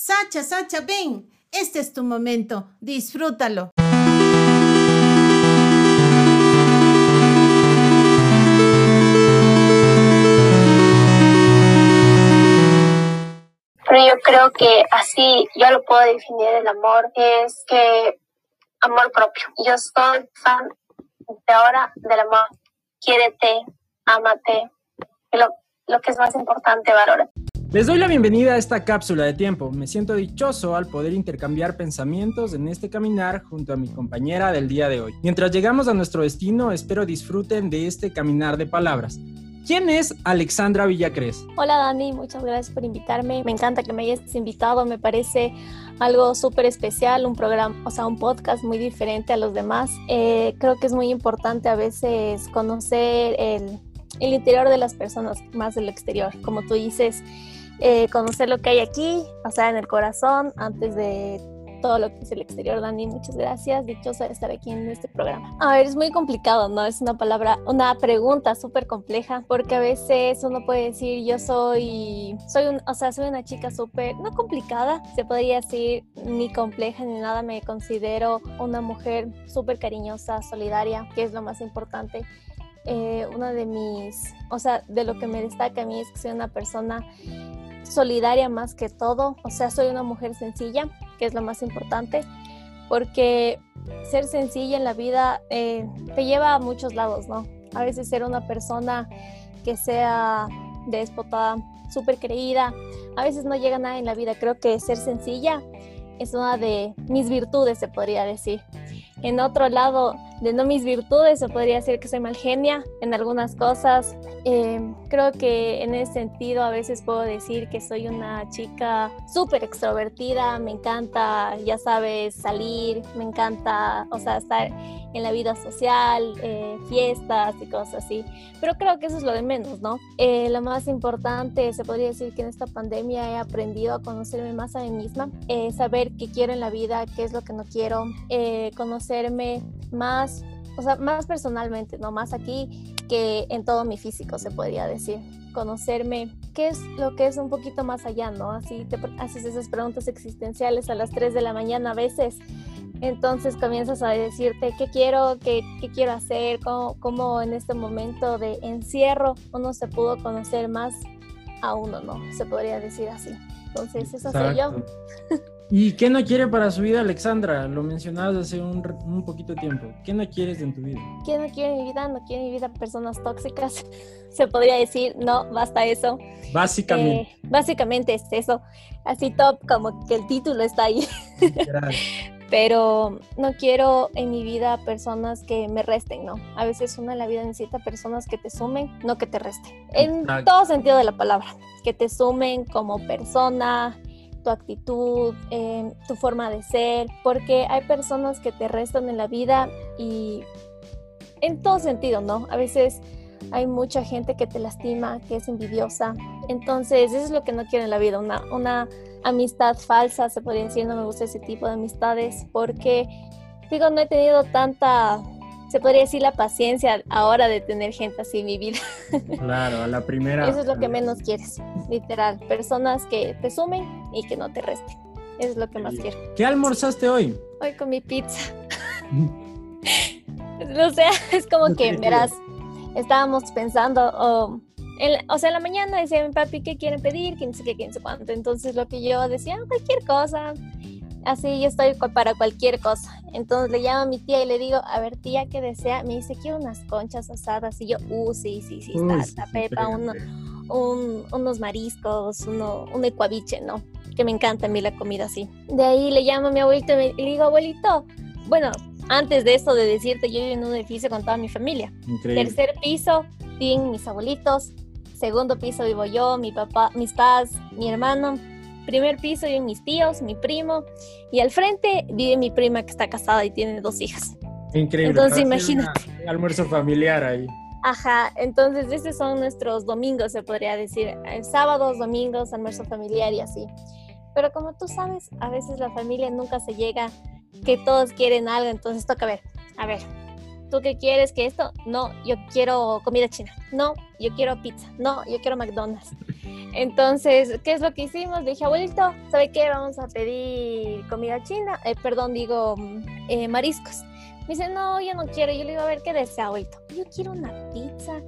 Sacha, Sacha, ven. Este es tu momento. Disfrútalo. Pero yo creo que así yo lo puedo definir el amor, es que amor propio. Yo soy fan de ahora del amor. Quiérete, ámate. Lo, lo que es más importante, valora. Les doy la bienvenida a esta cápsula de tiempo. Me siento dichoso al poder intercambiar pensamientos en este caminar junto a mi compañera del día de hoy. Mientras llegamos a nuestro destino, espero disfruten de este caminar de palabras. ¿Quién es Alexandra Villacres? Hola Dani, muchas gracias por invitarme. Me encanta que me hayas invitado, me parece algo súper especial, un programa, o sea, un podcast muy diferente a los demás. Eh, creo que es muy importante a veces conocer el, el interior de las personas más del exterior. Como tú dices, eh, conocer lo que hay aquí, pasar en el corazón antes de todo lo que es el exterior. Dani, muchas gracias. Dichosa de estar aquí en este programa. A ver, es muy complicado, ¿no? Es una palabra, una pregunta súper compleja, porque a veces uno puede decir, yo soy, soy un, o sea, soy una chica súper, no complicada, se podría decir, ni compleja ni nada. Me considero una mujer súper cariñosa, solidaria, que es lo más importante. Eh, una de mis, o sea, de lo que me destaca a mí es que soy una persona solidaria más que todo, o sea, soy una mujer sencilla, que es lo más importante, porque ser sencilla en la vida eh, te lleva a muchos lados, ¿no? A veces ser una persona que sea déspota, súper creída, a veces no llega nada en la vida. Creo que ser sencilla es una de mis virtudes, se podría decir. En otro lado, de no mis virtudes, se podría decir que soy mal genia en algunas cosas. Eh, creo que en ese sentido a veces puedo decir que soy una chica súper extrovertida, me encanta, ya sabes, salir, me encanta, o sea, estar en la vida social, eh, fiestas y cosas así. Pero creo que eso es lo de menos, ¿no? Eh, lo más importante, se podría decir que en esta pandemia he aprendido a conocerme más a mí misma, saber qué quiero en la vida, qué es lo que no quiero, conocerme más o sea, más personalmente, no más aquí que en todo mi físico, se podría decir. Conocerme, qué es lo que es un poquito más allá, ¿no? Así te haces esas preguntas existenciales a las 3 de la mañana a veces. Entonces comienzas a decirte qué quiero, qué, qué quiero hacer, cómo, cómo, en este momento de encierro uno se pudo conocer más a uno, ¿no? Se podría decir así. Entonces, eso soy yo. ¿Y qué no quiere para su vida, Alexandra? Lo mencionabas hace un, un, poquito de tiempo. ¿Qué no quieres en tu vida? ¿Qué no quiere en mi vida? No quiere en mi vida personas tóxicas. Se podría decir, no, basta eso. Básicamente. Eh, básicamente es eso. Así top, como que el título está ahí. Pero no quiero en mi vida personas que me resten, ¿no? A veces en la vida necesita personas que te sumen, no que te resten. En todo sentido de la palabra. Que te sumen como persona, tu actitud, eh, tu forma de ser, porque hay personas que te restan en la vida y en todo sentido, ¿no? A veces hay mucha gente que te lastima, que es envidiosa. Entonces, eso es lo que no quiero en la vida, una, una amistad falsa, se podría decir, no me gusta ese tipo de amistades, porque, digo, no he tenido tanta se podría decir la paciencia ahora de tener gente así en mi vida. Claro, a la primera. Eso es lo que menos quieres, literal. Personas que te sumen y que no te resten. Eso es lo que más quiero. ¿Qué almorzaste hoy? Hoy con mi pizza. o sea, es como que, verás, estábamos pensando, o sea, en la mañana decía mi papi, ¿qué quieren pedir? ¿Quién sé qué, quién sé cuánto? Entonces lo que yo decía, cualquier cosa así yo estoy para cualquier cosa. Entonces le llamo a mi tía y le digo, a ver tía, ¿qué desea? Me dice, quiero unas conchas asadas. Y yo, uh, sí, sí, sí, está, pepa, unos mariscos, uno, un ecuaviche, ¿no? Que me encanta a mí la comida así. De ahí le llamo a mi abuelito y, le digo, abuelito, bueno, antes de eso de decirte, yo vivo en un edificio con toda mi familia. Tercer piso, viven mis abuelitos. Segundo piso vivo yo, mi papá, mis padres, mi hermano primer piso viven mis tíos, mi primo, y al frente vive mi prima que está casada y tiene dos hijas. Increíble. Entonces imagínate. almuerzo familiar ahí. Ajá, entonces esos son nuestros domingos, se podría decir. Eh, sábados, domingos, almuerzo familiar y así. Pero como tú sabes, a veces la familia nunca se llega, que todos quieren algo, entonces toca ver, a ver, ¿tú qué quieres? ¿Que esto? No, yo quiero comida china. No, yo quiero pizza. No, yo quiero McDonald's. Entonces, ¿qué es lo que hicimos? Dije, abuelito, ¿sabe qué? Vamos a pedir comida china, eh, perdón, digo, eh, mariscos. Me dice, no, yo no quiero. Yo le digo, a ver, ¿qué desea, abuelito? Yo quiero una pizza.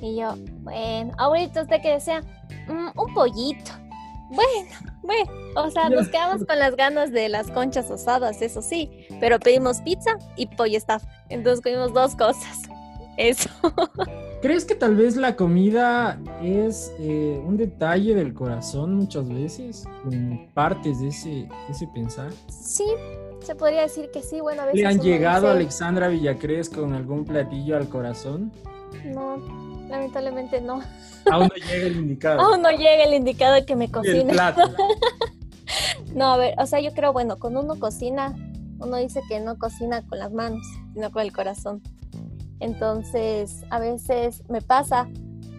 Y yo, bueno, abuelito, ¿usted qué desea? "Mm, un pollito. Bueno, bueno, o sea, nos quedamos con las ganas de las conchas osadas, eso sí, pero pedimos pizza y pollo staff. Entonces comimos dos cosas. Eso. ¿Crees que tal vez la comida es eh, un detalle del corazón muchas veces? Partes de ese, de ese pensar. Sí, se podría decir que sí. Bueno, a veces. ¿Le han llegado a Alexandra Villacrés con algún platillo al corazón? No, lamentablemente no. Aún no llega el indicado. Aún no llega el indicado que me el cocine. plato. No, a ver, o sea, yo creo, bueno, cuando uno cocina, uno dice que no cocina con las manos, sino con el corazón. Entonces, a veces me pasa,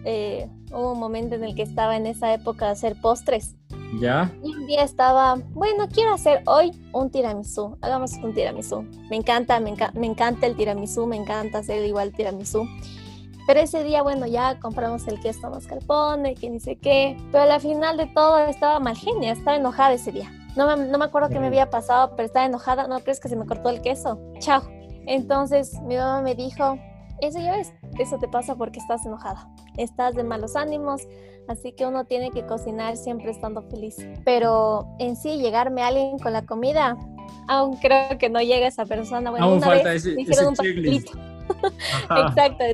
eh, hubo un momento en el que estaba en esa época de hacer postres. ¿Ya? Y un día estaba, bueno, quiero hacer hoy un tiramisú, hagamos un tiramisú. Me encanta, me, enca- me encanta el tiramisú, me encanta hacer igual tiramisú. Pero ese día, bueno, ya compramos el queso mascarpone, que ni sé qué. Pero al final de todo estaba mal genia, estaba enojada ese día. No me, no me acuerdo qué me había pasado, pero estaba enojada. ¿No crees que se me cortó el queso? Chao. Entonces mi mamá me dijo, eso ya ves, eso te pasa porque estás enojada. Estás de malos ánimos, así que uno tiene que cocinar siempre estando feliz. Pero en sí, llegarme a alguien con la comida, aún creo que no llega esa persona. Bueno, Aún una falta vez ese- me hicieron ese un pastelito. Exacto,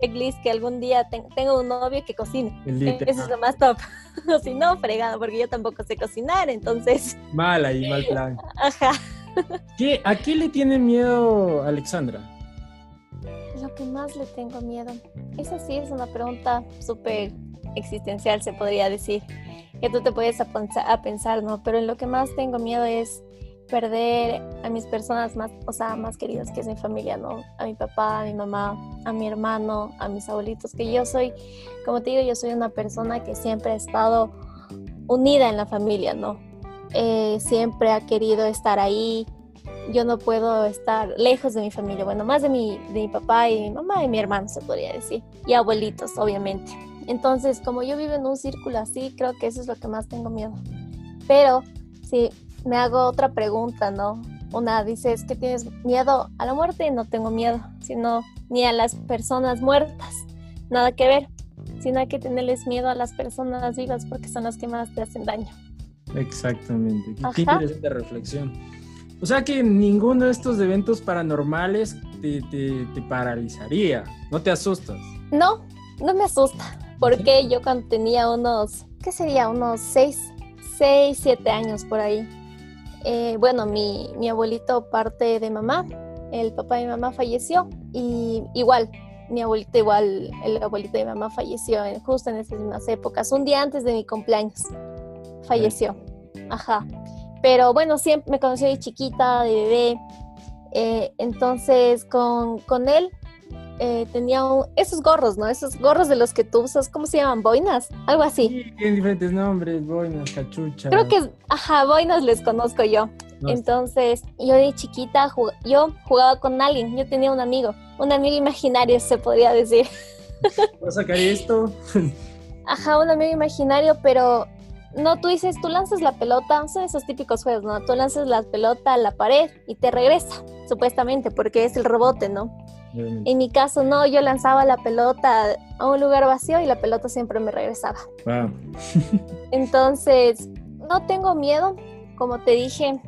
checklist que algún día ten- tengo un novio que cocine. Literal. Eso es lo más top. O si no, fregado, porque yo tampoco sé cocinar, entonces, Mal ahí, mal plan. ajá. ¿Qué, ¿A qué le tiene miedo Alexandra? Lo que más le tengo miedo. Esa sí es una pregunta súper existencial, se podría decir. Que tú te puedes a pensar, ¿no? Pero en lo que más tengo miedo es perder a mis personas más, o sea, más queridas, que es mi familia, ¿no? A mi papá, a mi mamá, a mi hermano, a mis abuelitos, que yo soy, como te digo, yo soy una persona que siempre ha estado unida en la familia, ¿no? Eh, siempre ha querido estar ahí, yo no puedo estar lejos de mi familia, bueno, más de mi, de mi papá y mi mamá y mi hermano, se podría decir, y abuelitos, obviamente. Entonces, como yo vivo en un círculo así, creo que eso es lo que más tengo miedo. Pero si me hago otra pregunta, ¿no? Una dice, es que tienes miedo a la muerte, no tengo miedo, sino ni a las personas muertas, nada que ver, sino hay que tenerles miedo a las personas vivas porque son las que más te hacen daño. Exactamente. Ajá. Qué interesante reflexión. O sea que ninguno de estos eventos paranormales te, te- te paralizaría. No te asustas. No, no me asusta, porque yo cuando tenía unos, ¿qué sería? Unos 6, 6, 7 años por ahí. Eh, bueno, mi, abuelito parte de mamá, el papá de mamá falleció y igual, mi abuelito igual, el abuelito de mamá falleció en- justo en esas mismas épocas, un día antes de mi cumpleaños, falleció, ajá. Pero bueno, siempre me conoció de chiquita, de bebé, eh, entonces con, con él eh, tenía un- esos gorros, ¿no? Esos gorros de los que tú usas, ¿cómo se llaman? ¿Boinas? Algo así. Sí, tienen diferentes nombres, boinas, cachuchas. Creo que, ajá, boinas les conozco yo. No, Entonces, yo de chiquita, jug- yo jugaba con alguien, yo tenía un amigo, un amigo imaginario, se podría decir. Voy a sacar esto. Ajá, un amigo imaginario, pero no, tú dices, tú lanzas la pelota, son esos típicos juegos, ¿no? Tú lanzas la pelota a la pared y te regresa, supuestamente, porque es el rebote, ¿no? Obviamente. En mi caso, no, yo lanzaba la pelota a un lugar vacío y la pelota siempre me regresaba. Wow. Entonces, no tengo miedo, como te dije,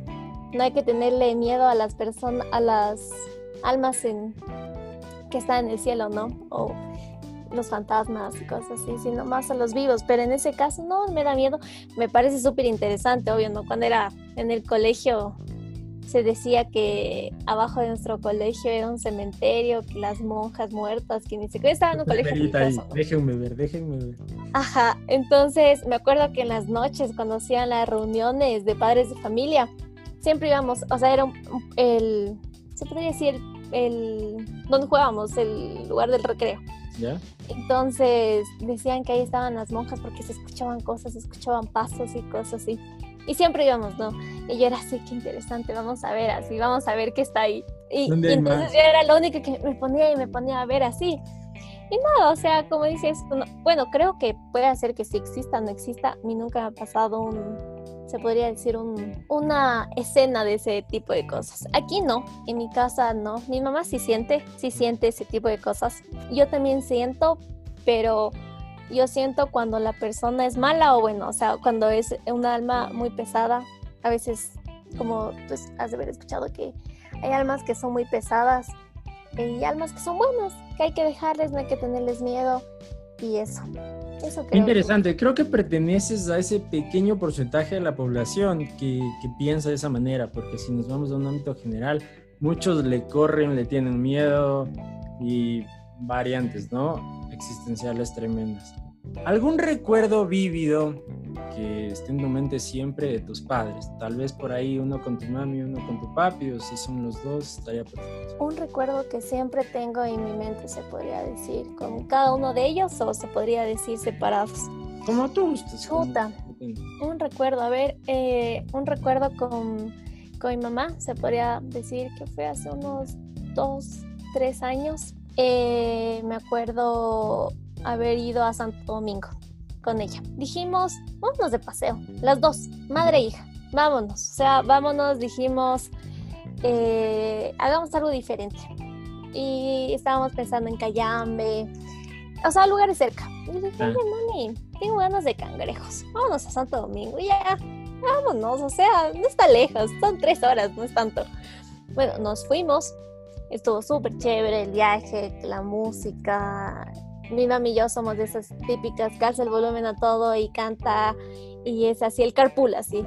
no hay que tenerle miedo a las personas, a las almas en, que están en el cielo, ¿no? O los fantasmas y cosas así, sino más a los vivos. Pero en ese caso no me da miedo, me parece súper interesante, obvio, ¿no? Cuando era en el colegio se decía que abajo de nuestro colegio era un cementerio, que las monjas muertas, que ni siquiera estaba en un colegio. Déjenme ver, déjenme ver. Ajá, entonces me acuerdo que en las noches cuando hacían las reuniones de padres de familia, siempre íbamos, o sea, era un- el, se podría decir, el, donde jugábamos, el lugar del recreo. ¿Ya? Entonces decían que ahí estaban las monjas porque se escuchaban cosas, se escuchaban pasos y cosas así. Y siempre íbamos, ¿no? Y yo era así, qué interesante, vamos a ver así, vamos a ver qué está ahí. Y, ¿Dónde y entonces más? yo era la única que me ponía y me ponía a ver así. Y nada, o sea, como dices, bueno, creo que puede ser que sí exista, no exista. A mí nunca me ha pasado un, se podría decir, un, una escena de ese tipo de cosas. Aquí no, en mi casa no. Mi mamá sí siente, sí siente ese tipo de cosas. Yo también siento, pero yo siento cuando la persona es mala o bueno, o sea, cuando es un alma muy pesada, a veces, como tú has de haber escuchado que hay almas que son muy pesadas y almas que son buenas, que hay que dejarles, no hay que tenerles miedo y eso. Eso creo Interesante, creo que perteneces a ese pequeño porcentaje de la población que, que, piensa de esa manera, porque si nos vamos a un ámbito general, muchos le corren, le tienen miedo y variantes, ¿no? Existenciales tremendas. ¿Algún recuerdo vívido que esté en tu mente siempre de tus padres? Tal vez por ahí uno con tu mami, uno con tu papi, o si son los dos, estaría perfecto. Un recuerdo que siempre tengo en mi mente, se podría decir, con cada uno de ellos, o se podría decir separados. Como tú gustes. Chuta. Un recuerdo, a ver, eh, un recuerdo con, con mi mamá, se podría decir que fue hace unos dos, tres años. Eh, me acuerdo haber ido a Santo Domingo con ella. Dijimos, vámonos de paseo, las dos, madre e hija, vámonos. O sea, vámonos, dijimos, eh, hagamos algo diferente. Y estábamos pensando en Cayambe, o sea, lugares cerca. Y dije, oye, mami, tengo ganas de cangrejos. Vámonos a Santo Domingo, y ya, vámonos. O sea, no está lejos, son tres horas, no es tanto. Bueno, nos fuimos. Estuvo súper chévere el viaje, la música, mi mami y yo somos de esas típicas que hace el volumen a todo y canta y es así el carpool así.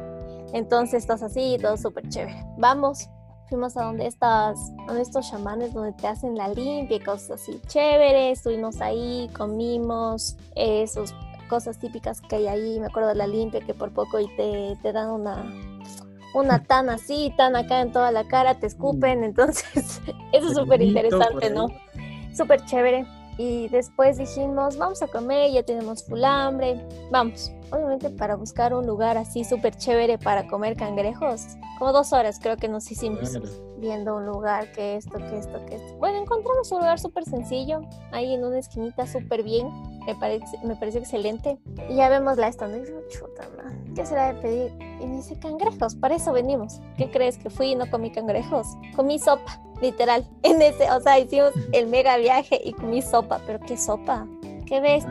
Entonces estás así, todo súper chévere. Vamos, fuimos a donde estas, donde estos chamanes donde te hacen la limpia y cosas así chéveres. Estuvimos ahí, comimos, esas cosas típicas que hay ahí. Me acuerdo de la limpia que por poco y te, te dan una una tan así, tan acá en toda la cara, te escupen, mm. entonces eso es súper interesante, ¿no? Súper chévere. Y después dijimos, vamos a comer, ya tenemos full hambre, vamos. Obviamente para buscar un lugar así súper chévere para comer cangrejos, como dos horas creo que nos hicimos viendo un lugar, que esto, que esto, que esto. Bueno, encontramos un lugar súper sencillo, ahí en una esquinita súper bien, me parece, me parece excelente. Y ya vemos la esta, y chuta, ¿qué será de pedir? Y me dice, cangrejos, para eso venimos. ¿Qué crees que fui y no comí cangrejos? Comí sopa literal. En ese, o sea, hicimos el mega viaje y comí sopa, pero ¿qué sopa? ¿Qué ves?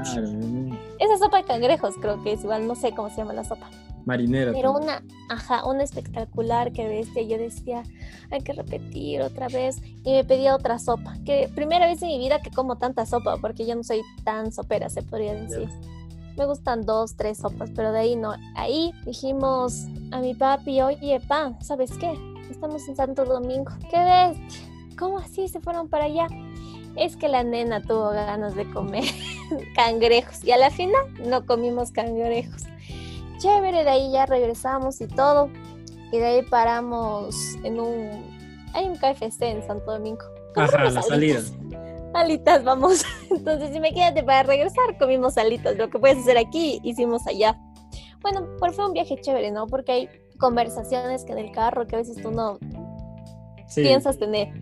Esa sopa de cangrejos creo que es igual, no sé cómo se llama la sopa. Marinera. Pero una, ajá, una espectacular que bestia. Yo decía, hay que repetir otra vez. Y me pedía otra sopa. Que primera vez en mi vida que como tanta sopa, porque yo no soy tan sopera, se podría decir. Me gustan dos, tres sopas, pero de ahí no. Ahí dijimos a mi papi, oye, pa, ¿sabes qué? estamos en Santo Domingo. ¿Qué ves? ¿Cómo así se fueron para allá? Es que la nena tuvo ganas de comer cangrejos y a la final no comimos cangrejos. Chévere, de ahí ya regresamos y todo. Y de ahí paramos en un... Hay un KFC en Santo Domingo. Ajá, la salida. Alitas, vamos. Entonces, si me quédate para regresar, comimos alitas. Lo que puedes hacer aquí, hicimos allá. Bueno, por fue un viaje chévere, ¿no? Porque hay conversaciones que en el carro que a veces tú no piensas tener.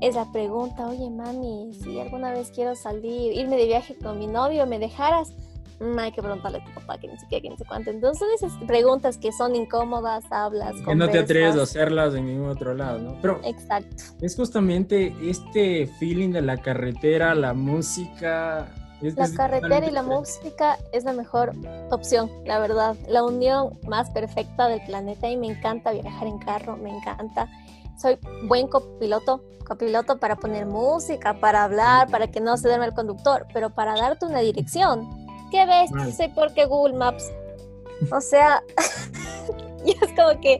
Es la pregunta, oye mami, si alguna vez quiero salir, irme de viaje con mi novio, ¿me dejaras? Mm, hay que preguntarle a tu papá que ni siquiera que ni sé cuánto. Entonces, esas preguntas que son incómodas, hablas. Que no te atreves a hacerlas en ningún otro lado, ¿no? Pero Exacto. Es justamente este feeling de la carretera, la música, la carretera y la música es la mejor opción, la verdad. La unión más perfecta del planeta y me encanta viajar en carro, me encanta. Soy buen copiloto, copiloto para poner música, para hablar, para que no se duerma el conductor, pero para darte una dirección. ¿Qué ves? Sé por qué Google Maps. O sea, y es como que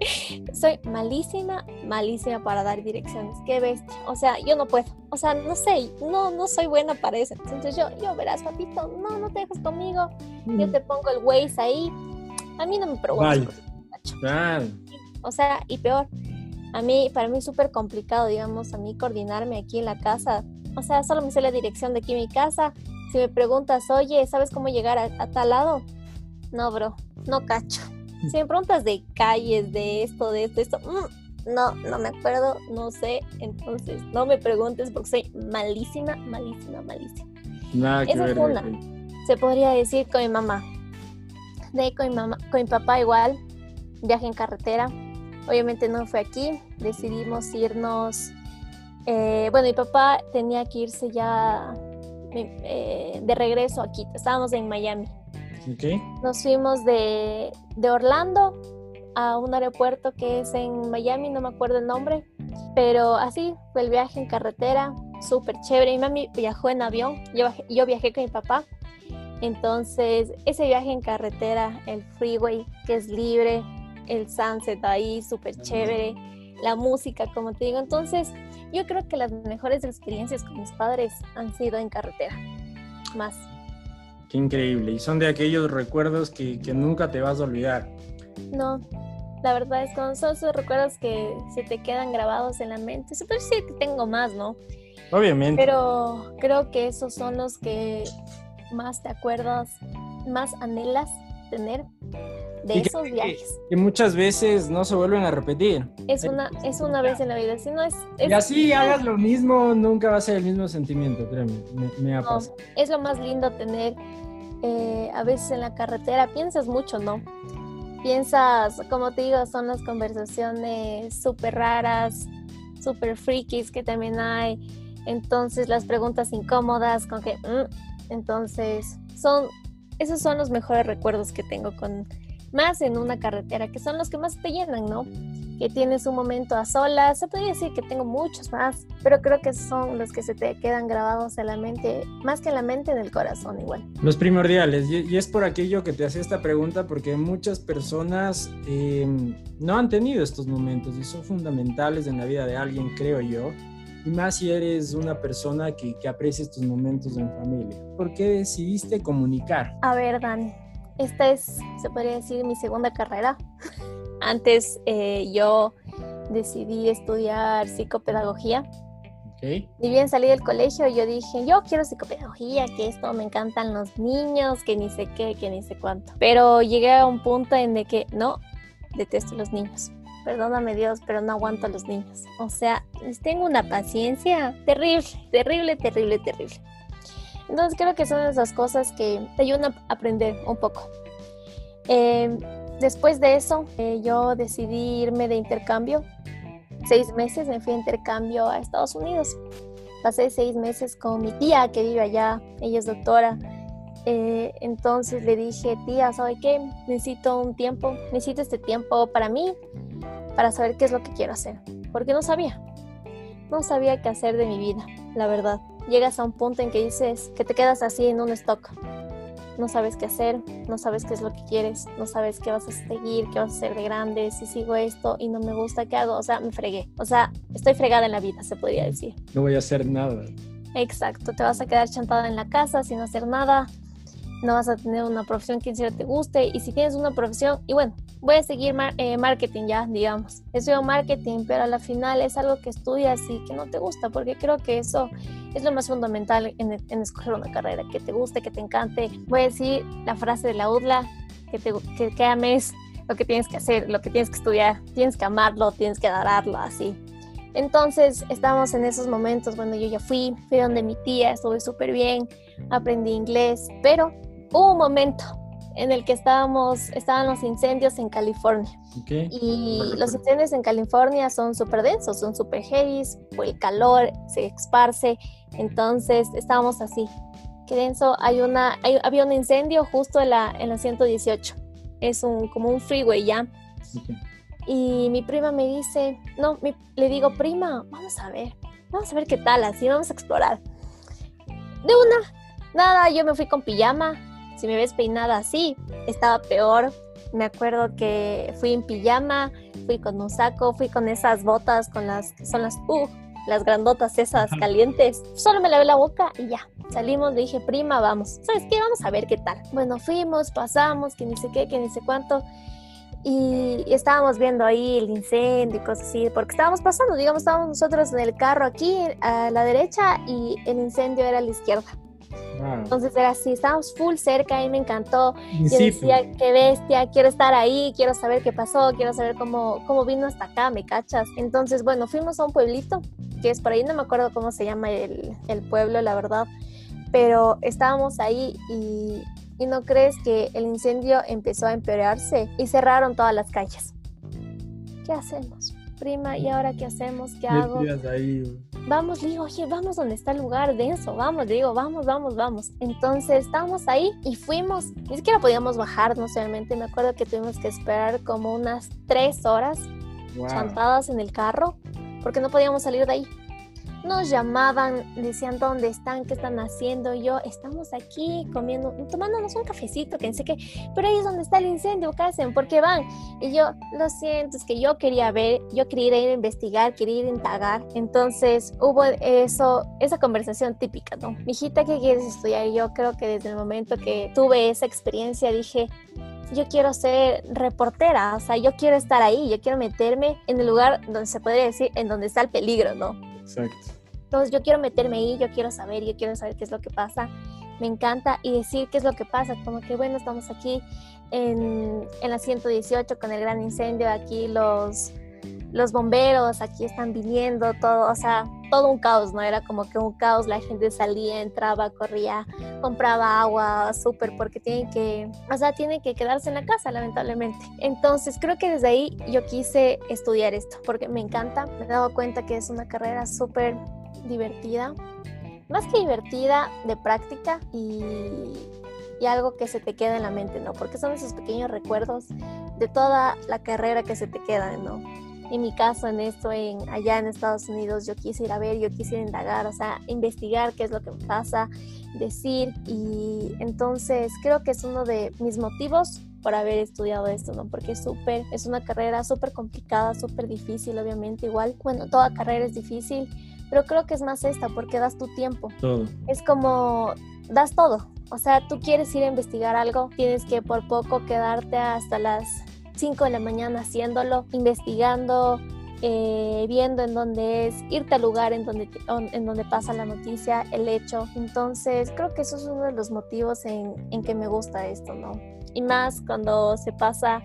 soy malísima, malísima para dar direcciones. Qué bestia. O sea, yo no puedo. O sea, no sé, no, no soy buena para eso. Entonces yo, yo verás, papito, no, no te dejes conmigo. Yo te pongo el Waze ahí. A mí no me preguntas. O sea, y peor, a mí, para mí es súper complicado, digamos, a mí coordinarme aquí en la casa. O sea, solo me sé la dirección de aquí en mi casa. Si me preguntas, oye, ¿sabes cómo llegar a, a tal lado? No, bro, no cacho. Si me preguntas de calles, de esto, de esto, esto, mm, no, no me acuerdo, no sé. Entonces, no me preguntes porque soy malísima, malísima, malísima. Nada que Esa es una. Se podría decir con mi mamá. De con mi mamá, con mi papá igual, viaje en carretera. Obviamente no fue aquí, decidimos irnos. eh, bueno, mi papá tenía que irse ya eh, de regreso aquí. Estábamos en Miami. Ok. Nos fuimos de, de Orlando a un aeropuerto que es en Miami, no me acuerdo el nombre, pero así fue el viaje en carretera, súper chévere. Mi mami viajó en avión, yo, yo viajé con mi papá. Entonces, ese viaje en carretera, el freeway que es libre, el sunset ahí, súper chévere, la música, como te digo. Entonces, yo creo que las mejores experiencias con mis padres han sido en carretera, más. Qué increíble. Y son de aquellos recuerdos que, que nunca te vas a olvidar. No, la verdad es que son esos recuerdos que se te quedan grabados en la mente. Puede decir que tengo más, ¿no? Obviamente. Pero creo que esos son los que más te acuerdas, más anhelas tener de Y que- esos viajes. que muchas veces no se vuelven a repetir. Es una, es una vez en la vida, si no es, es, Y así hagas lo mismo, nunca va a ser el mismo sentimiento, créeme. Me, me ha no, pasado. es lo más lindo tener eh, a veces en la carretera, piensas mucho, ¿no? Piensas, como te digo, son las conversaciones súper raras, súper frikis que también hay. Entonces las preguntas incómodas con que... mm, entonces son... Esos son los mejores recuerdos que tengo con... Más en una carretera, que son los que más te llenan, ¿no? Que tienes un momento a solas. Se podría decir que tengo muchos más, pero creo que son los que se te quedan grabados en la mente, más que en la mente, en el corazón igual. Los primordiales, y, es por aquello que te hacía esta pregunta, porque muchas personas eh, no han tenido estos momentos y son fundamentales en la vida de alguien, creo yo. Y más si eres una persona que, que aprecia estos momentos en familia. ¿Por qué decidiste comunicar? A ver, Dani, esta es, se podría decir, mi segunda carrera. Antes eh, yo decidí estudiar psicopedagogía. ¿Ok? Ni bien salí del colegio, yo dije, yo quiero psicopedagogía, que esto me encantan los niños, que ni sé qué, que ni sé cuánto. Pero llegué a un punto en de que no, detesto los niños. Perdóname Dios, pero no aguanto a los niños. O sea, les tengo una paciencia terrible, terrible, terrible, terrible. Entonces creo que son esas cosas que te ayudan a aprender un poco. Eh, después de eso, eh, yo decidí irme de intercambio. Seis meses me fui de intercambio a Estados Unidos. Pasé seis meses con mi tía que vive allá, ella es doctora. Eh, entonces le dije, tía, ¿sabe qué? Necesito un tiempo, necesito este tiempo para mí, para saber qué es lo que quiero hacer. Porque no sabía, no sabía qué hacer de mi vida, la verdad. Llegas a un punto en que dices que te quedas así en un stock. No sabes qué hacer, no sabes qué es lo que quieres, no sabes qué vas a seguir, qué vas a hacer de grande, si sigo esto y no me gusta, ¿qué hago? O sea, me fregué. O sea, estoy fregada en la vida, se podría decir. No voy a hacer nada. Exacto, te vas a quedar chantada en la casa sin hacer nada, no vas a tener una profesión que en serio te guste y si tienes una profesión, y bueno, voy a seguir mar- eh, marketing ya, digamos. Estudio marketing, pero a la final es algo que estudias y que no te gusta, porque creo que eso es lo más fundamental en, en escoger una carrera, que te guste, que te encante. Voy a decir la frase de la UDLA, que, te, que, que ames lo que tienes que hacer, lo que tienes que estudiar, tienes que amarlo, tienes que adorarlo, así. Entonces estábamos en esos momentos, bueno, yo ya fui, fui donde mi tía, estuve súper bien, aprendí inglés, pero hubo un momento en el que estábamos, estaban los incendios en California. ¿Ok? Y los incendios en California son súper densos, son súper heavy, por el calor se esparce. Entonces estábamos así. Qué denso. Hay una, hay- había un incendio justo en la, en la 118. Es un, como un freeway ya. Ok. Y mi prima me dice, no, mi- le digo, prima, vamos a ver, vamos a ver qué tal, así vamos a explorar. De una, nada, yo me fui con pijama, si me ves peinada así, estaba peor. Me acuerdo que fui en pijama, fui con un saco, fui con esas botas con las que son las, uh, las grandotas esas calientes. Solo me lavé la boca y ya. Salimos, le dije, prima, vamos. ¿Sabes qué? Vamos a ver qué tal. Bueno, fuimos, pasamos, que ni sé qué, que ni sé cuánto y y estábamos viendo ahí el incendio y cosas así, porque estábamos pasando, digamos, estábamos nosotros en el carro aquí a la derecha y el incendio era a la izquierda. Wow. Entonces era así, estábamos full cerca y me encantó. In Yo decía, qué bestia, quiero estar ahí, quiero saber qué pasó, quiero saber cómo, cómo vino hasta acá, ¿me cachas? Entonces, bueno, fuimos a un pueblito, que es por ahí, no me acuerdo cómo se llama el, el pueblo, la verdad, pero estábamos ahí y, y no crees que el incendio empezó a empeorarse y cerraron todas las calles. ¿Qué hacemos? Prima, ¿y ahora qué hacemos? ¿Qué hago? Ahí. Vamos, le digo, oye, vamos donde está el lugar denso, vamos, le digo, vamos, vamos, vamos. Entonces estábamos ahí y fuimos, ni siquiera podíamos bajarnos realmente, me acuerdo que tuvimos que esperar como unas tres horas Wow. chantadas en el carro porque no podíamos salir de ahí. Nos llamaban, decían dónde están, qué están haciendo. Yo, estamos aquí comiendo, tomándonos un cafecito, que sé qué, pero ahí es donde está el incendio, ¿qué hacen? ¿Por qué van? Y yo, lo siento, es que yo quería ver, yo quería ir a investigar, quería ir a indagar. Entonces hubo eso, esa conversación típica, ¿no? Mijita, ¿qué quieres estudiar? Yo creo que desde el momento que tuve esa experiencia dije, yo quiero ser reportera, o sea, yo quiero estar ahí, yo quiero meterme en el lugar donde se podría decir, en donde está el peligro, ¿no? Exacto. Entonces yo quiero meterme ahí, yo quiero saber, yo quiero saber qué es lo que pasa. Me encanta y decir qué es lo que pasa, como que bueno, estamos aquí en, en la 118 con el gran incendio, aquí los, los bomberos, aquí están viniendo, todo, o sea, todo un caos, ¿no? Era como que un caos, la gente salía, entraba, corría, compraba agua, súper, porque tienen que, o sea, tienen que quedarse en la casa, lamentablemente. Entonces, creo que desde ahí yo quise estudiar esto, porque me encanta, me he dado cuenta que es una carrera súper divertida, más que divertida, de práctica y, y algo que se te queda en la mente, ¿no? Porque son esos pequeños recuerdos de toda la carrera que se te quedan, ¿no? En mi caso, en esto, en, allá en Estados Unidos, yo quise ir a ver, yo quise indagar, o sea, investigar qué es lo que pasa, decir, y entonces creo que es uno de mis motivos por haber estudiado esto, ¿no? Porque es súper, es una carrera súper complicada, súper difícil, obviamente, igual, bueno, toda carrera es difícil, pero creo que es más esta, porque das tu tiempo, Todo. es como das todo. O sea, tú quieres ir a investigar algo, tienes que por poco quedarte hasta las 5 de la mañana haciéndolo, investigando, eh, viendo en dónde es, irte al lugar en donde, en donde pasa la noticia, el hecho. Entonces, creo que eso es uno de los motivos en, en que me gusta esto, ¿no? Y más cuando se pasa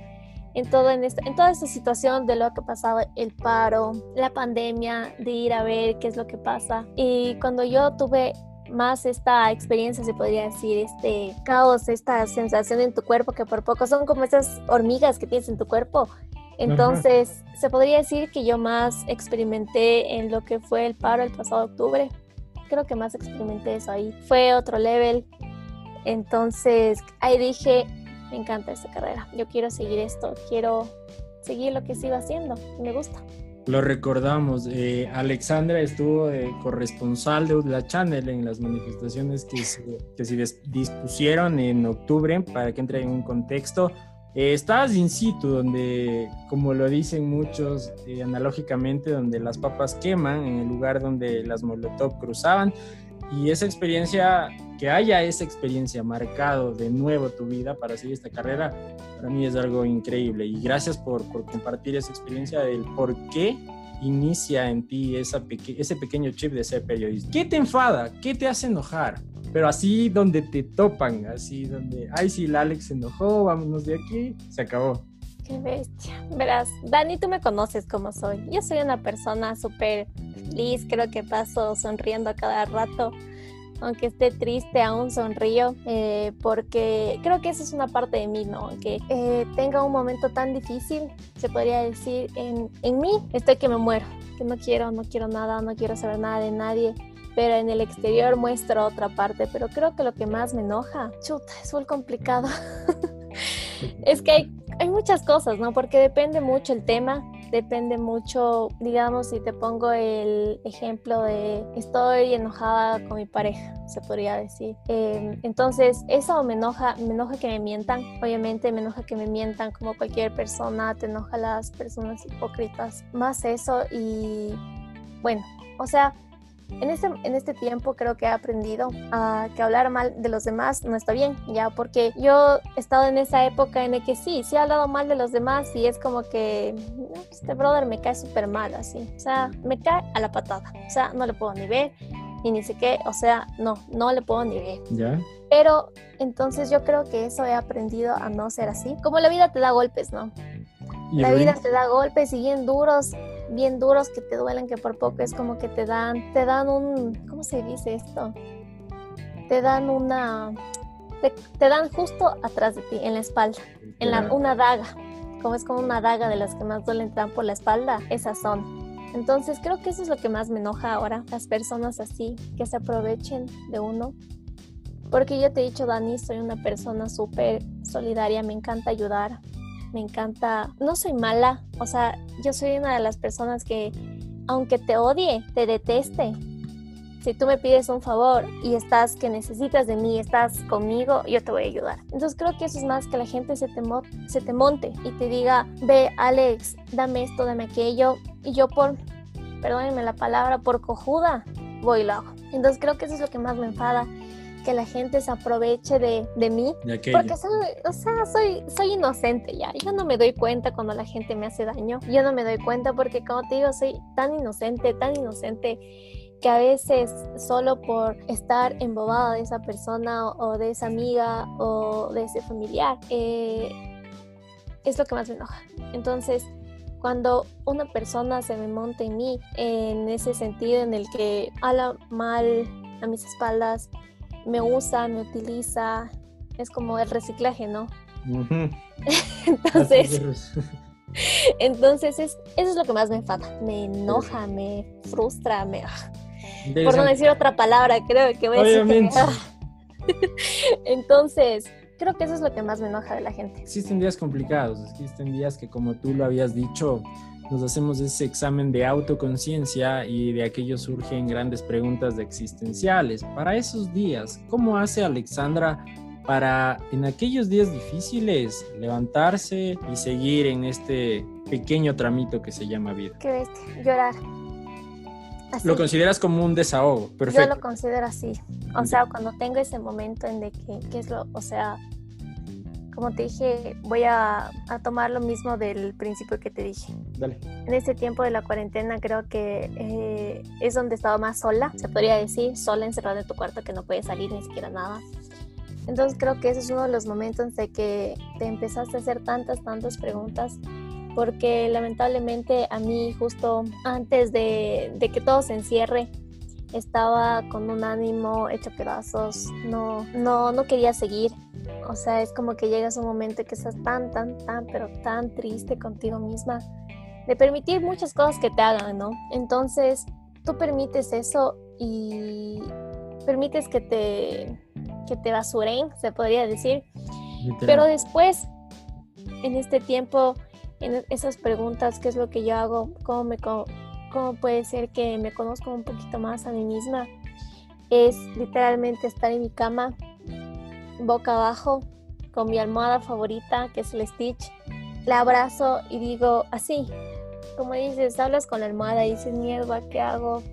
en, todo en, esta, en toda esta situación de lo que ha pasado, el paro, la pandemia, de ir a ver qué es lo que pasa. Y cuando yo tuve más esta experiencia, se podría decir, este caos, esta sensación en tu cuerpo que por poco son como esas hormigas que tienes en tu cuerpo. Entonces, Ajá. se podría decir que yo más experimenté en lo que fue el paro el pasado octubre. Creo que más experimenté eso ahí. Fue otro level. Entonces, ahí dije, me encanta esta carrera. Yo quiero seguir esto, quiero seguir lo que sigo haciendo. Me gusta. Lo recordamos, eh, Alexandra estuvo de corresponsal de Udla Channel en las manifestaciones que se, que se dispusieron en octubre, para que entre en un contexto. Eh, estabas in situ, donde, como lo dicen muchos, eh, analógicamente, donde las papas queman, en el lugar donde las molotov cruzaban. Y esa experiencia, que haya esa experiencia marcado de nuevo tu vida para seguir esta carrera, para mí es algo increíble. Y gracias por, por compartir esa experiencia del por qué inicia en ti esa peque ese pequeño chip de ser periodista. ¿Qué te enfada? ¿Qué te hace enojar? Pero así donde te topan, así donde, ay, sí, el Alex se enojó, vámonos de aquí, se acabó. Qué bestia. Verás, Dani, tú me conoces como soy. Yo soy una persona súper feliz, creo que paso sonriendo a cada rato. Aunque esté triste, aún sonrío, eh, porque creo que esa es una parte de mí, ¿no? Que eh, tenga un momento tan difícil, se podría decir, en, en mí, estoy que me muero, que no quiero, no quiero nada, no quiero saber nada de nadie, pero en el exterior muestro otra parte, pero creo que lo que más me enoja, chuta, es muy complicado. es que hay, hay muchas cosas, ¿no? Porque depende mucho el tema, depende mucho, digamos, si te pongo el ejemplo de estoy enojada con mi pareja, se podría decir. Eh, entonces, eso me enoja, me enoja que me mientan, obviamente me enoja que me mientan como cualquier persona, te enoja las personas hipócritas, más eso y bueno, o sea, en este, en este tiempo creo que he aprendido a que hablar mal de los demás no está bien, ya, porque yo he estado en esa época en la que sí, sí he hablado mal de los demás y es como que este brother me cae súper mal, así, o sea, me cae a la patada, o sea, no le puedo ni ver y ni sé qué, o sea, no, no le puedo ni ver. ¿Ya? Pero entonces yo creo que eso he aprendido a no ser así. Como la vida te da golpes, ¿no? La vida te da golpes y bien duros, bien duros que te duelen, que por poco es como que te dan, te dan un, ¿cómo se dice esto? te dan una, te, dan justo atrás de ti, en la espalda, en la, una daga, como es como una daga de las que más duelen dan por la espalda, esas son. Entonces creo que eso es lo que más me enoja ahora, las personas así, que se aprovechen de uno. Porque yo te he dicho, Dani, soy una persona súper solidaria, me encanta ayudar, me encanta, no soy mala, o sea, yo soy una de las personas que, aunque te odie, te deteste, si tú me pides un favor y estás que necesitas de mí, estás conmigo, yo te voy a ayudar. Entonces creo que eso es más que la gente se te, se te monte y te diga, ve Alex, dame esto, dame aquello. Y yo por, perdónenme la palabra, por cojuda, voy y lo hago. Entonces creo que eso es lo que más me enfada que la gente se aproveche de, de mí. porque soy, o sea, soy, soy inocente ya. Yo no me doy cuenta cuando la gente me hace daño. Yo no me doy cuenta porque, como te digo, soy tan inocente, tan inocente que a veces solo por estar embobada de esa persona o, de esa amiga o de ese familiar eh, es lo que más me enoja. Entonces, cuando una persona se me monta en mí en ese sentido en el que habla mal a mis espaldas, me usa, me utiliza, es como el reciclaje, ¿no? Entonces, entonces es, eso es lo que más me enfada, me enoja, me frustra, me... Por no decir otra palabra, creo que voy a decir. Entonces, creo que eso es lo que más me enoja de la gente. Existen días complicados, existen días que como tú lo habías dicho, nos hacemos ese examen de autoconciencia y de aquello surgen grandes preguntas existenciales. Para esos días, ¿cómo hace Alexandra para en aquellos días difíciles levantarse y seguir en este pequeño tramito que se llama vida? Qué bestia, llorar. Lo consideras como un desahogo, perfecto. Yo lo considero así. O sea, cuando tengo ese momento en de que, ¿qué es lo, o sea, como te dije, voy a, a, tomar lo mismo del principio que te dije. Dale. En este tiempo de la cuarentena creo que eh, es donde estaba más sola, se podría decir, sola encerrada en tu cuarto que no puedes salir ni siquiera nada. Entonces creo que ese es uno de los momentos de que te empezaste a hacer tantas, tantas preguntas porque lamentablemente a mí justo antes de, que todo se encierre, estaba con un ánimo hecho pedazos, no, no, no quería seguir. O sea, es como que llegas a un momento que estás tan, tan, tan, pero tan triste contigo misma, de permitir muchas cosas que te hagan, ¿no? Entonces, tú permites eso y permites que te, que te basuren, se podría decir. Pero después, en este tiempo, en esas preguntas, qué es lo que yo hago, cómo, me, cómo puede ser que me conozco un poquito más a mí misma, es literalmente estar en mi cama, boca abajo, con mi almohada favorita, que es el Stitch, la abrazo y digo así, como dices, hablas con la almohada y dices, mierda, ¿qué hago?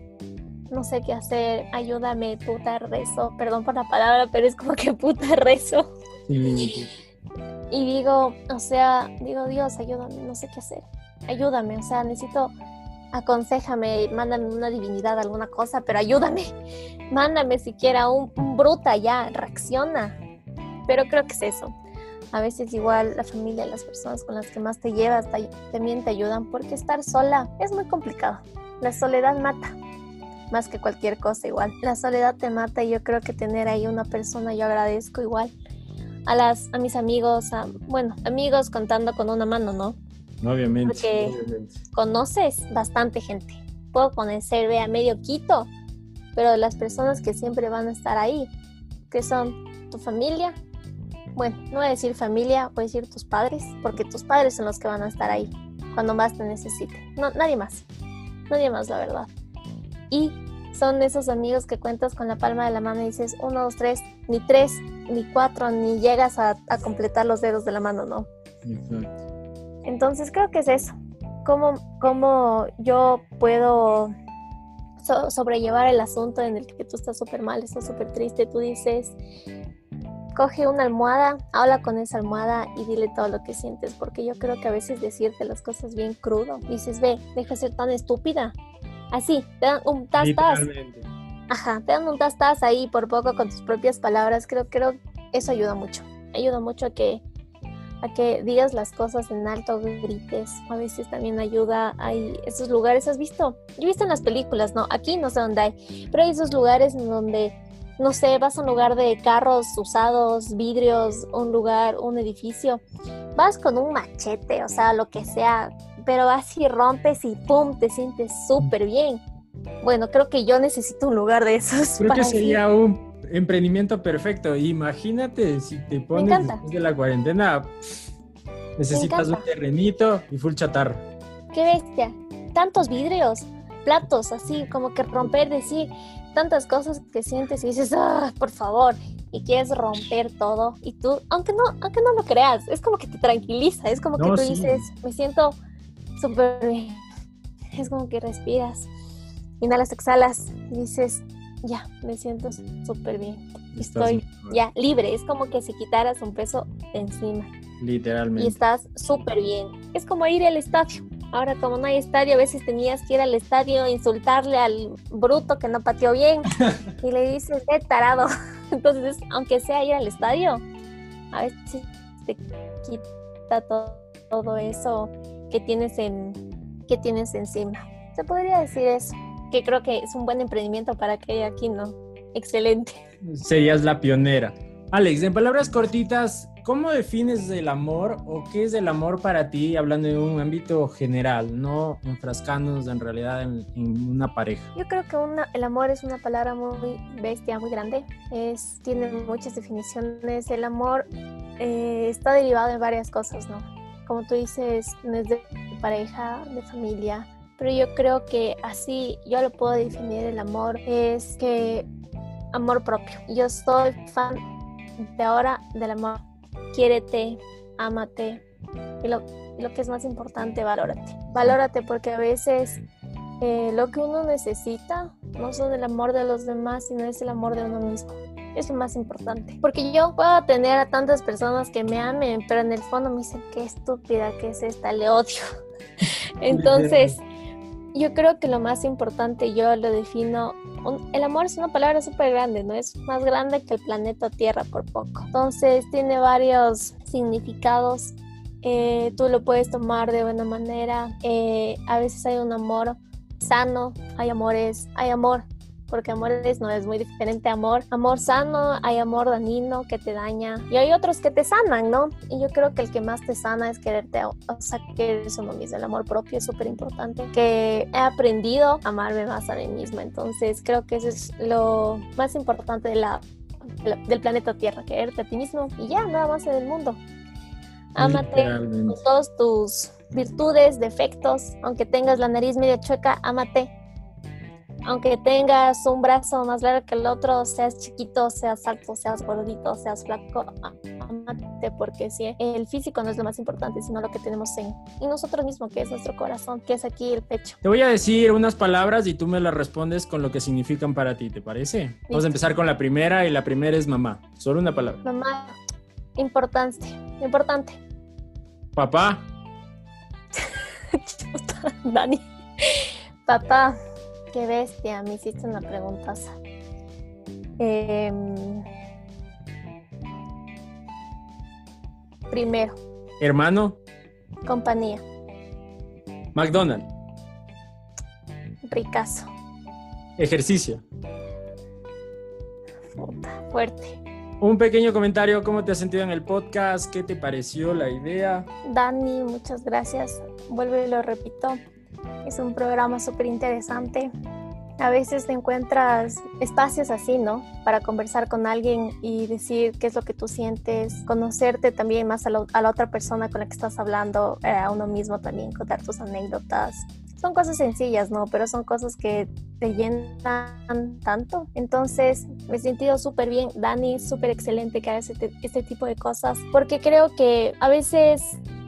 No sé qué hacer, ayúdame, puta rezo, perdón por la palabra, pero es como que puta rezo. Y digo, o sea, digo, Dios, ayúdame, no sé qué hacer. Ayúdame, o sea, necesito, aconsejame, mándame una divinidad, alguna cosa, pero ayúdame. Mándame siquiera un, bruta ya, reacciona. Pero creo que es eso. A veces igual la familia, las personas con las que más te llevas también te ayudan porque estar sola es muy complicado. La soledad mata más que cualquier cosa igual. La soledad te mata y yo creo que tener ahí una persona yo agradezco igual a, las, a mis amigos, a, bueno, amigos contando con una mano, ¿no? Obviamente. Porque conoces bastante gente. Puedo conocer, vea, medio Quito, pero las personas que siempre van a estar ahí, que son tu familia, bueno, no voy a decir familia, voy a decir tus padres, porque tus padres son los que van a estar ahí cuando más te necesiten. No, nadie más. Nadie más, la verdad. Y son esos amigos que cuentas con la palma de la mano y dices uno, dos, tres, ni tres, ni cuatro, ni llegas a, completar los dedos de la mano, ¿no? Exacto. Entonces creo que es eso. ¿Cómo, cómo yo puedo sobrellevar el asunto en el que tú estás súper mal, estás súper triste? Tú dices, coge una almohada, habla con esa almohada y dile todo lo que sientes, porque yo creo que a veces decirte las cosas bien crudo, dices, ve, deja de ser tan estúpida, Así, te dan un tas Ajá, te dan un tas ahí por poco con tus propias palabras. Creo, creo eso ayuda mucho. Ayuda mucho a que a que digas las cosas en alto, grites. A veces también ayuda. Hay esos lugares, ¿has visto? Yo he visto en las películas, ¿no? Aquí no sé dónde hay, pero hay esos lugares en donde no sé, vas a un lugar de carros usados, vidrios, un lugar, un edificio, vas con un machete, o sea, lo que sea, pero vas y rompes y ¡pum! te sientes súper bien. Bueno, creo que yo necesito un lugar de esos. Creo que sería un emprendimiento perfecto. Imagínate si te pones después de la cuarentena, necesitas un terrenito y full chatarra. Qué bestia. Tantos vidrios, platos, así como que romper, decir tantas cosas que sientes y dices, ah, por favor, y quieres romper todo. Y tú, aunque no, aunque no lo creas, es como que te tranquiliza, es como que tú dices, me siento súper bien. Es como que respiras, inhalas, exhalas y dices, ya, me siento súper bien. Estoy ya libre, es como que si quitaras un peso de encima. Literalmente. Y estás súper bien. Es como ir al estadio. Ahora como no hay estadio, a veces tenías que ir al estadio, insultarle al bruto que no pateó bien y le dices, eh, tarado. Entonces, aunque sea ir al estadio, a veces te quita todo, todo eso que tienes, en, que tienes encima. Se podría decir eso, que creo que es un buen emprendimiento para que aquí, ¿no? Excelente. Serías la pionera. Alex, en palabras cortitas, ¿Cómo defines el amor o qué es el amor para ti, hablando de un ámbito general, no enfrascándonos en realidad en, una pareja? Yo creo que el amor es una palabra muy bestia, muy grande. Es, tiene muchas definiciones. El amor eh, está derivado de varias cosas, ¿no? Como tú dices, no es de pareja, de familia, pero yo creo que así yo lo puedo definir el amor, es que amor propio. Yo soy fan de ahora del amor quiérete, ámate y lo, que es más importante, valórate. Valórate porque a veces eh, lo que uno necesita no son el amor de los demás, sino es el amor de uno mismo. Es lo más importante. Porque yo puedo tener a tantas personas que me amen, pero en el fondo me dicen, qué estúpida que es esta, le odio. Entonces, yo creo que lo más importante yo lo defino el amor es una palabra súper grande, ¿no? Es más grande que el planeta Tierra por poco. Entonces tiene varios significados. Eh, tú lo puedes tomar de buena manera. Eh, a veces hay un amor sano, hay amores, hay amor porque amor es, no es muy diferente amor. Amor sano, hay amor dañino que te daña y hay otros que te sanan, ¿no? Y yo creo que el que más te sana es quererte, o sea, que eres uno mismo. El amor propio es súper importante, que he aprendido a amarme más a mí misma. Entonces creo que eso es lo más importante de la, del planeta Tierra, quererte a ti mismo y ya, nada más en el mundo. Ámate con todos tus virtudes, defectos, aunque tengas la nariz media chueca, ámate aunque tengas un brazo más largo que el otro, seas chiquito, seas alto, seas gordito, seas flaco, amate, porque sí, el físico no es lo más importante, sino lo que tenemos en, en nosotros mismos, que es nuestro corazón, que es aquí el pecho. Te voy a decir unas palabras y tú me las respondes con lo que significan para ti, ¿te parece? Vamos a empezar con la primera y la primera es mamá. Solo una palabra. Mamá, importante, importante. Papá. Dani. Papá. Qué bestia, me hiciste una pregunta. Em, primero. Hermano. Compañía. McDonald's. Ricazo. Ejercicio. fuerte. Un pequeño comentario, ¿cómo te has sentido en el podcast? ¿Qué te pareció la idea? Dani, muchas gracias. Vuelvo y lo repito. Es un programa súper interesante. A veces te encuentras espacios así, ¿no? Para conversar con alguien y decir qué es lo que tú sientes, conocerte también más a, la otra persona con la que estás hablando, eh, a uno mismo también, contar tus anécdotas. Son cosas sencillas, ¿no? Pero son cosas que te llenan tanto. Entonces, me he sentido súper bien. Dani, súper excelente que haga este, este tipo de cosas, porque creo que a veces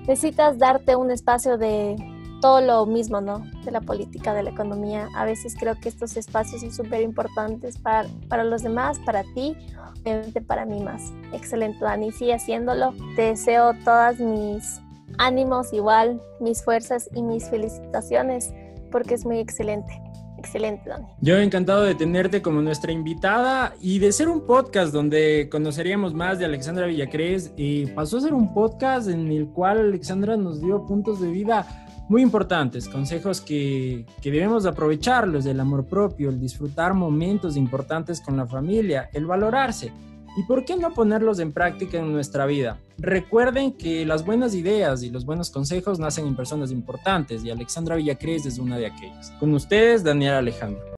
necesitas darte un espacio de todo lo mismo, ¿no? De la política, de la economía. A veces creo que estos espacios son súper importantes para, para los demás, para ti, obviamente para mí más. Excelente, Dani, sigue haciéndolo. Te deseo todas mis ánimos, igual, mis fuerzas y mis felicitaciones, porque es muy excelente. Excelente, Dani. Yo encantado de tenerte como nuestra invitada y de ser un podcast donde conoceríamos más de Alexandra Villacrés. Y pasó a ser un podcast en el cual Alexandra nos dio puntos de vida muy importantes, consejos que, que debemos aprovechar, los del amor propio, el disfrutar momentos importantes con la familia, el valorarse. ¿Y por qué no ponerlos en práctica en nuestra vida? Recuerden que las buenas ideas y los buenos consejos nacen en personas importantes y Alexandra Villacrés es una de aquellas. Con ustedes, Daniel Alejandro.